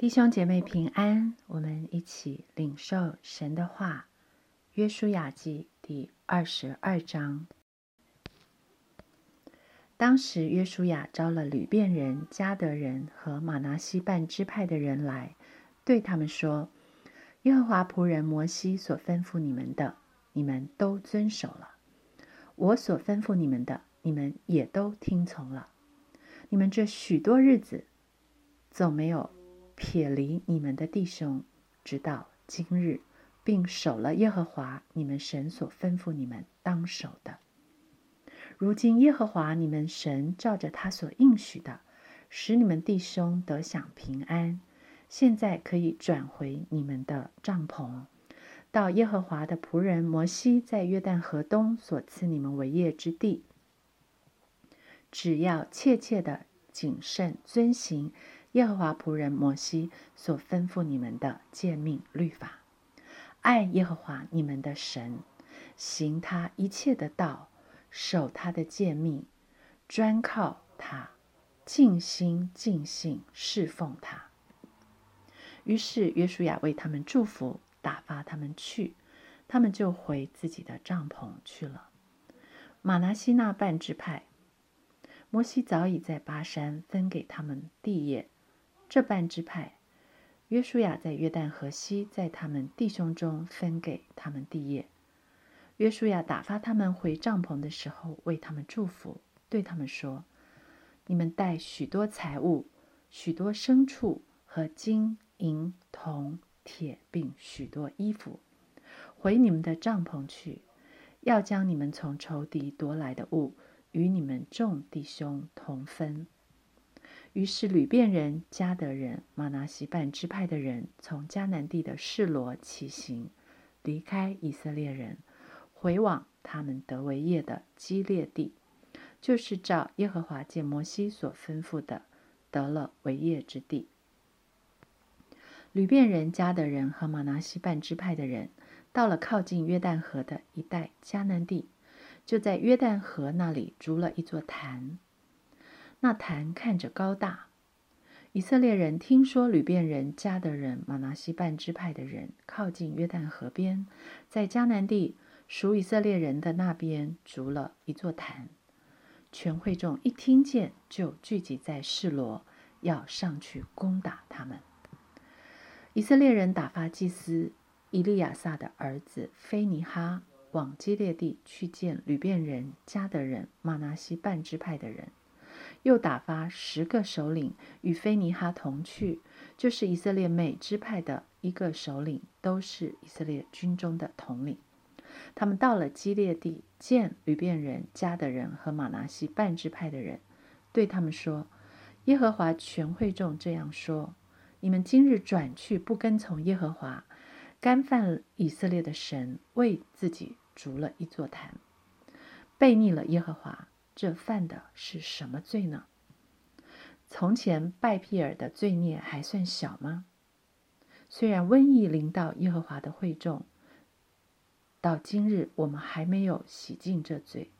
弟兄姐妹平安，我们一起领受神的话。约书亚记第二十二章。当时约书亚招了吕遍人、迦得人和马拿西半支派的人来，对他们说：“耶和华仆人摩西所吩咐你们的，你们都遵守了；我所吩咐你们的，你们也都听从了。你们这许多日子，总没有。”撇离你们的弟兄，直到今日，并守了耶和华你们神所吩咐你们当守的。如今耶和华你们神照着他所应许的，使你们弟兄得享平安。现在可以转回你们的帐篷，到耶和华的仆人摩西在约旦河东所赐你们为业之地。只要切切的谨慎遵行。耶和华仆人摩西所吩咐你们的诫命律法，爱耶和华你们的神，行他一切的道，守他的诫命，专靠他，尽心尽性侍奉他。于是约书亚为他们祝福，打发他们去，他们就回自己的帐篷去了。马拿西那半支派，摩西早已在巴山分给他们地业。这半支派，约书亚在约旦河西，在他们弟兄中分给他们地业。约书亚打发他们回帐篷的时候，为他们祝福，对他们说：“你们带许多财物、许多牲畜和金银铜铁，并许多衣服，回你们的帐篷去，要将你们从仇敌夺来的物与你们众弟兄同分。”于是，吕遍人、迦得人、马拿西半支派的人从迦南地的示罗起行，离开以色列人，回往他们得为业的基列地，就是照耶和华借摩西所吩咐的，得了为业之地。吕遍人、迦得人和马拿西半支派的人到了靠近约旦河的一带迦南地，就在约旦河那里筑了一座坛。那坛看着高大，以色列人听说吕遍人、迦得人、马拿西半支派的人靠近约旦河边，在迦南地属以色列人的那边筑了一座坛。全会众一听见，就聚集在示罗，要上去攻打他们。以色列人打发祭司伊利亚撒的儿子菲尼哈往基列地去见吕遍人、迦得人、马拿西半支派的人。又打发十个首领与菲尼哈同去，就是以色列每支派的一个首领，都是以色列军中的统领。他们到了基列地，见吕遍人、迦的人和马拿西半支派的人，对他们说：“耶和华全会众这样说：你们今日转去不跟从耶和华，干犯以色列的神，为自己筑了一座坛，背逆了耶和华。”这犯的是什么罪呢？从前拜庇尔的罪孽还算小吗？虽然瘟疫临到耶和华的会众，到今日我们还没有洗净这罪。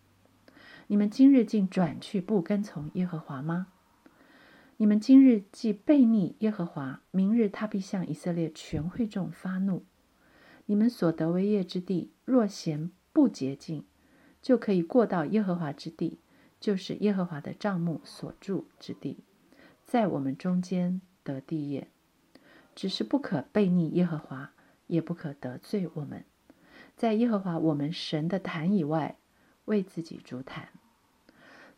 你们今日竟转去不跟从耶和华吗？你们今日既背逆耶和华，明日他必向以色列全会众发怒。你们所得为业之地，若嫌不洁净，就可以过到耶和华之地。就是耶和华的帐幕所住之地，在我们中间得地业，只是不可背逆耶和华，也不可得罪我们，在耶和华我们神的坛以外为自己筑坛。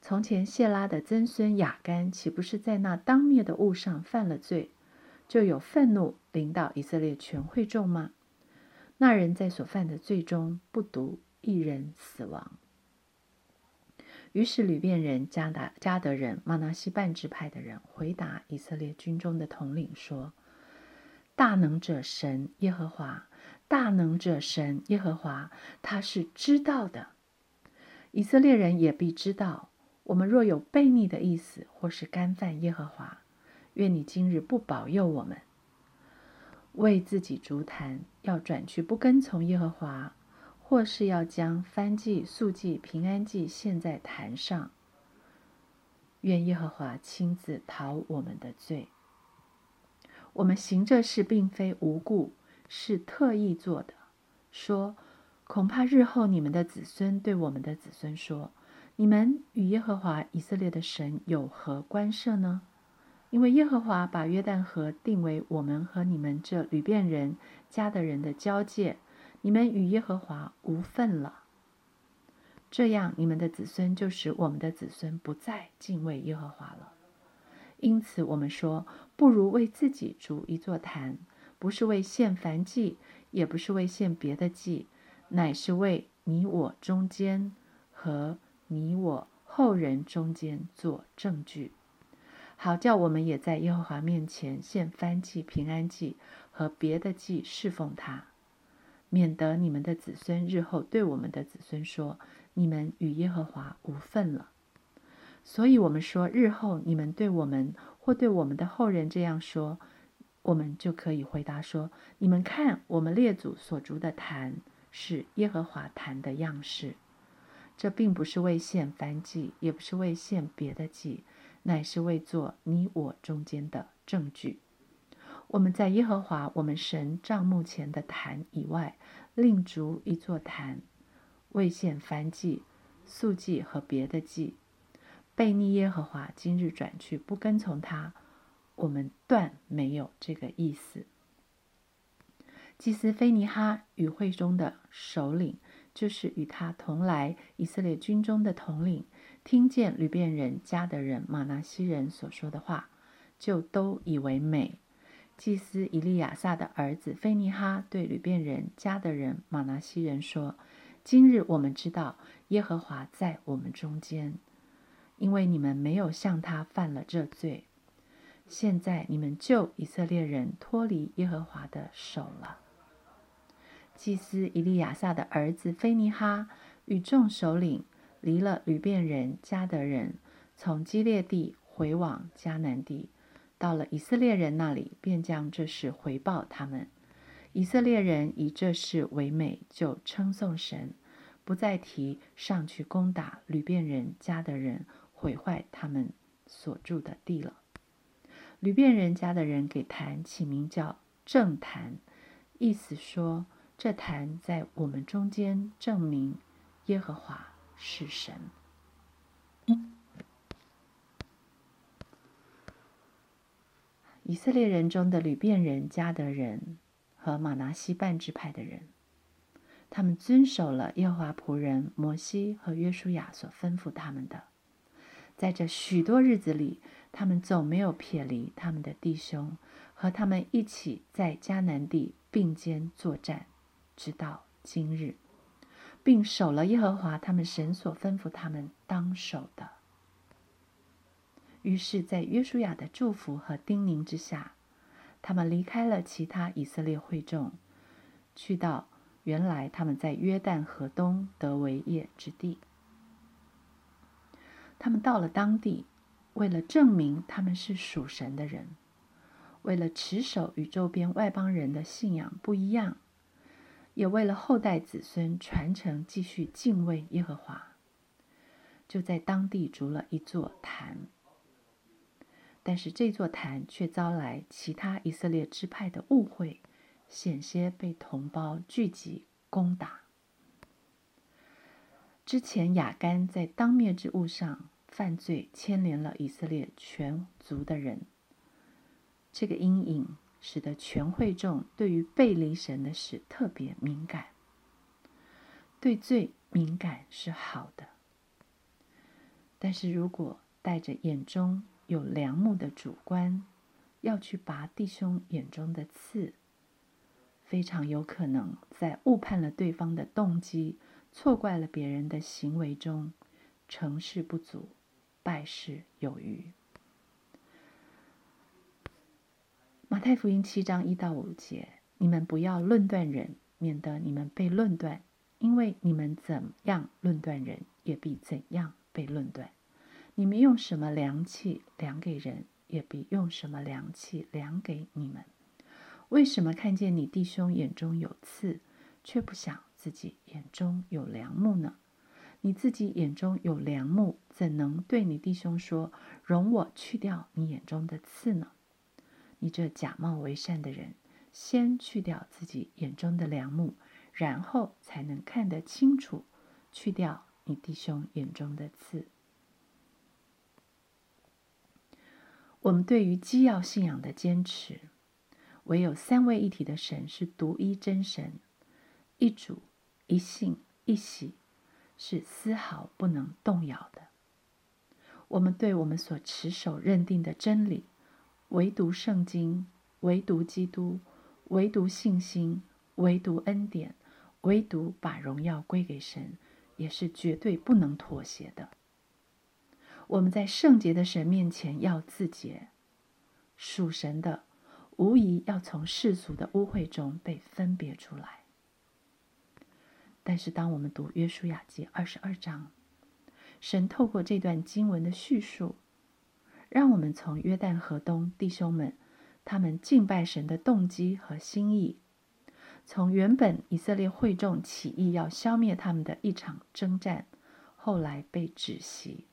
从前谢拉的曾孙雅干岂不是在那当灭的物上犯了罪，就有愤怒临到以色列全会众吗？那人在所犯的罪中不独一人死亡。于是，吕遍人、加达、加德人、马拿西半支派的人回答以色列军中的统领说：“大能者神耶和华，大能者神耶和华，他是知道的。以色列人也必知道，我们若有悖逆的意思，或是干犯耶和华，愿你今日不保佑我们，为自己足坛，要转去不跟从耶和华。”或是要将燔祭、素祭、平安祭献在坛上，愿耶和华亲自讨我们的罪。我们行这事并非无故，是特意做的。说，恐怕日后你们的子孙对我们的子孙说：“你们与耶和华以色列的神有何关涉呢？”因为耶和华把约旦河定为我们和你们这旅遍人家的人的交界，你们与耶和华无份了。这样，你们的子孙就使我们的子孙不再敬畏耶和华了。因此，我们说，不如为自己筑一座坛，不是为献燔祭，也不是为献别的祭，乃是为你我中间和你我后人中间做证据。好叫我们也在耶和华面前献燔祭、平安祭和别的祭侍奉他，免得你们的子孙日后对我们的子孙说：“你们与耶和华无份了。”所以，我们说，日后你们对我们或对我们的后人这样说，我们就可以回答说：“你们看，我们列祖所筑的坛是耶和华坛的样式。这并不是为献燔祭，也不是为献别的祭。”乃是为做你我中间的证据。我们在耶和华我们神帐幕前的坛以外，另筑一座坛，为献燔祭、素祭和别的祭。悖逆耶和华，今日转去不跟从他，我们断没有这个意思。祭司菲尼哈与会中的首领，就是与他同来以色列军中的统领。听见吕遍人加德人马拿西人所说的话，就都以为美。祭司以利亚撒的儿子菲尼哈对吕遍人加德人马拿西人说：“今日我们知道耶和华在我们中间，因为你们没有向他犯了这罪。现在你们救以色列人脱离耶和华的手了。”祭司以利亚撒的儿子菲尼哈与众首领。离了吕遍人、加德人，从基列地回往迦南地，到了以色列人那里，便将这事回报他们。以色列人以这事为美，就称颂神，不再提上去攻打吕遍人、家的人，毁坏他们所住的地了。吕遍人家的人给坛起名叫正坛，意思说这坛在我们中间证明耶和华。是神。以色列人中的吕遍人、加德人和马拿西半支派的人，他们遵守了耶和华仆人摩西和约书亚所吩咐他们的。在这许多日子里，他们总没有撇离他们的弟兄，和他们一起在迦南地并肩作战，直到今日。并守了耶和华他们神所吩咐他们当守的。于是，在约书亚的祝福和叮咛之下，他们离开了其他以色列会众，去到原来他们在约旦河东得为业之地。他们到了当地，为了证明他们是属神的人，为了持守与周边外邦人的信仰不一样。也为了后代子孙传承，继续敬畏耶和华，就在当地筑了一座坛。但是这座坛却遭来其他以色列支派的误会，险些被同胞聚集攻打。之前雅干在当面之物上犯罪，牵连了以色列全族的人，这个阴影。使得全会众对于背离神的事特别敏感。对罪敏感是好的，但是如果带着眼中有良木的主观，要去拔弟兄眼中的刺，非常有可能在误判了对方的动机，错怪了别人的行为中，成事不足，败事有余。马太福音七章一到五节：你们不要论断人，免得你们被论断。因为你们怎样论断人，也必怎样被论断。你们用什么量器量给人，也必用什么量器量给你们。为什么看见你弟兄眼中有刺，却不想自己眼中有良木呢？你自己眼中有良木，怎能对你弟兄说：“容我去掉你眼中的刺呢？”你这假冒为善的人，先去掉自己眼中的良木，然后才能看得清楚，去掉你弟兄眼中的刺。我们对于基要信仰的坚持，唯有三位一体的神是独一真神，一主一信一喜，是丝毫不能动摇的。我们对我们所持守认定的真理，唯独圣经，唯独基督，唯独信心，唯独恩典，唯独把荣耀归给神，也是绝对不能妥协的。我们在圣洁的神面前要自洁，属神的无疑要从世俗的污秽中被分别出来。但是，当我们读约书亚记二十二章，神透过这段经文的叙述，让我们从约旦河东弟兄们他们敬拜神的动机和心意，从原本以色列会众起义要消灭他们的一场征战，后来被止息。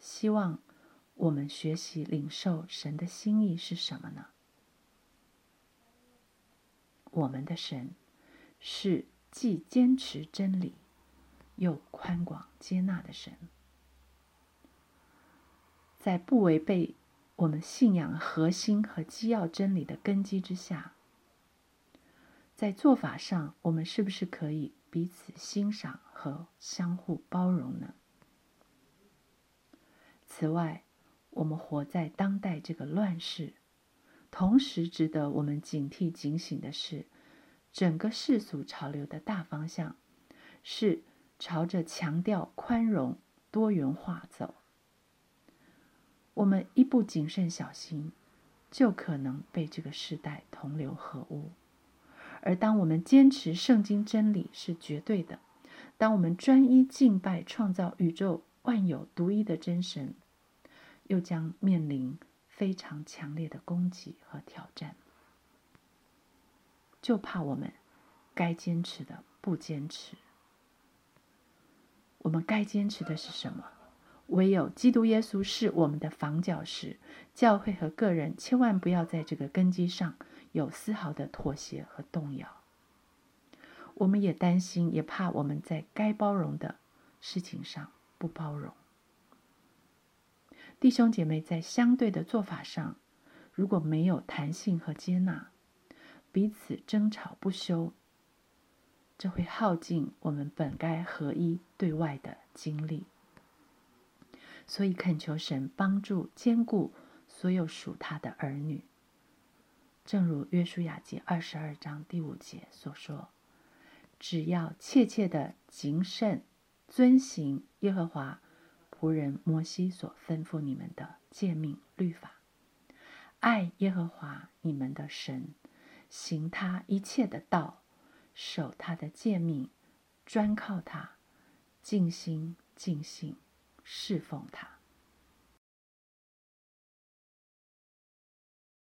希望我们学习领受神的心意是什么呢？我们的神是既坚持真理又宽广接纳的神，在不违背我们信仰核心和基要真理的根基之下，在做法上，我们是不是可以彼此欣赏和相互包容呢？此外，我们活在当代这个乱世，同时值得我们警惕警醒的是，整个世俗潮流的大方向是朝着强调宽容、多元化走。我们一不谨慎小心，就可能被这个时代同流合污。而当我们坚持圣经真理是绝对的，当我们专一敬拜创造宇宙。万有独一的真神，又将面临非常强烈的攻击和挑战，就怕我们该坚持的不坚持。我们该坚持的是什么？唯有基督耶稣是我们的房角石，教会和个人千万不要在这个根基上有丝毫的妥协和动摇。我们也担心，也怕我们在该包容的事情上。不包容，弟兄姐妹在相对的做法上，如果没有弹性和接纳，彼此争吵不休，这会耗尽我们本该合一对外的精力。所以恳求神帮助兼顾所有属他的儿女。正如约书亚记二十二章第五节所说：“只要切切的谨慎。”遵行耶和华仆人摩西所吩咐你们的诫命律法，爱耶和华你们的神，行他一切的道，守他的诫命，专靠他，尽心尽性侍奉他。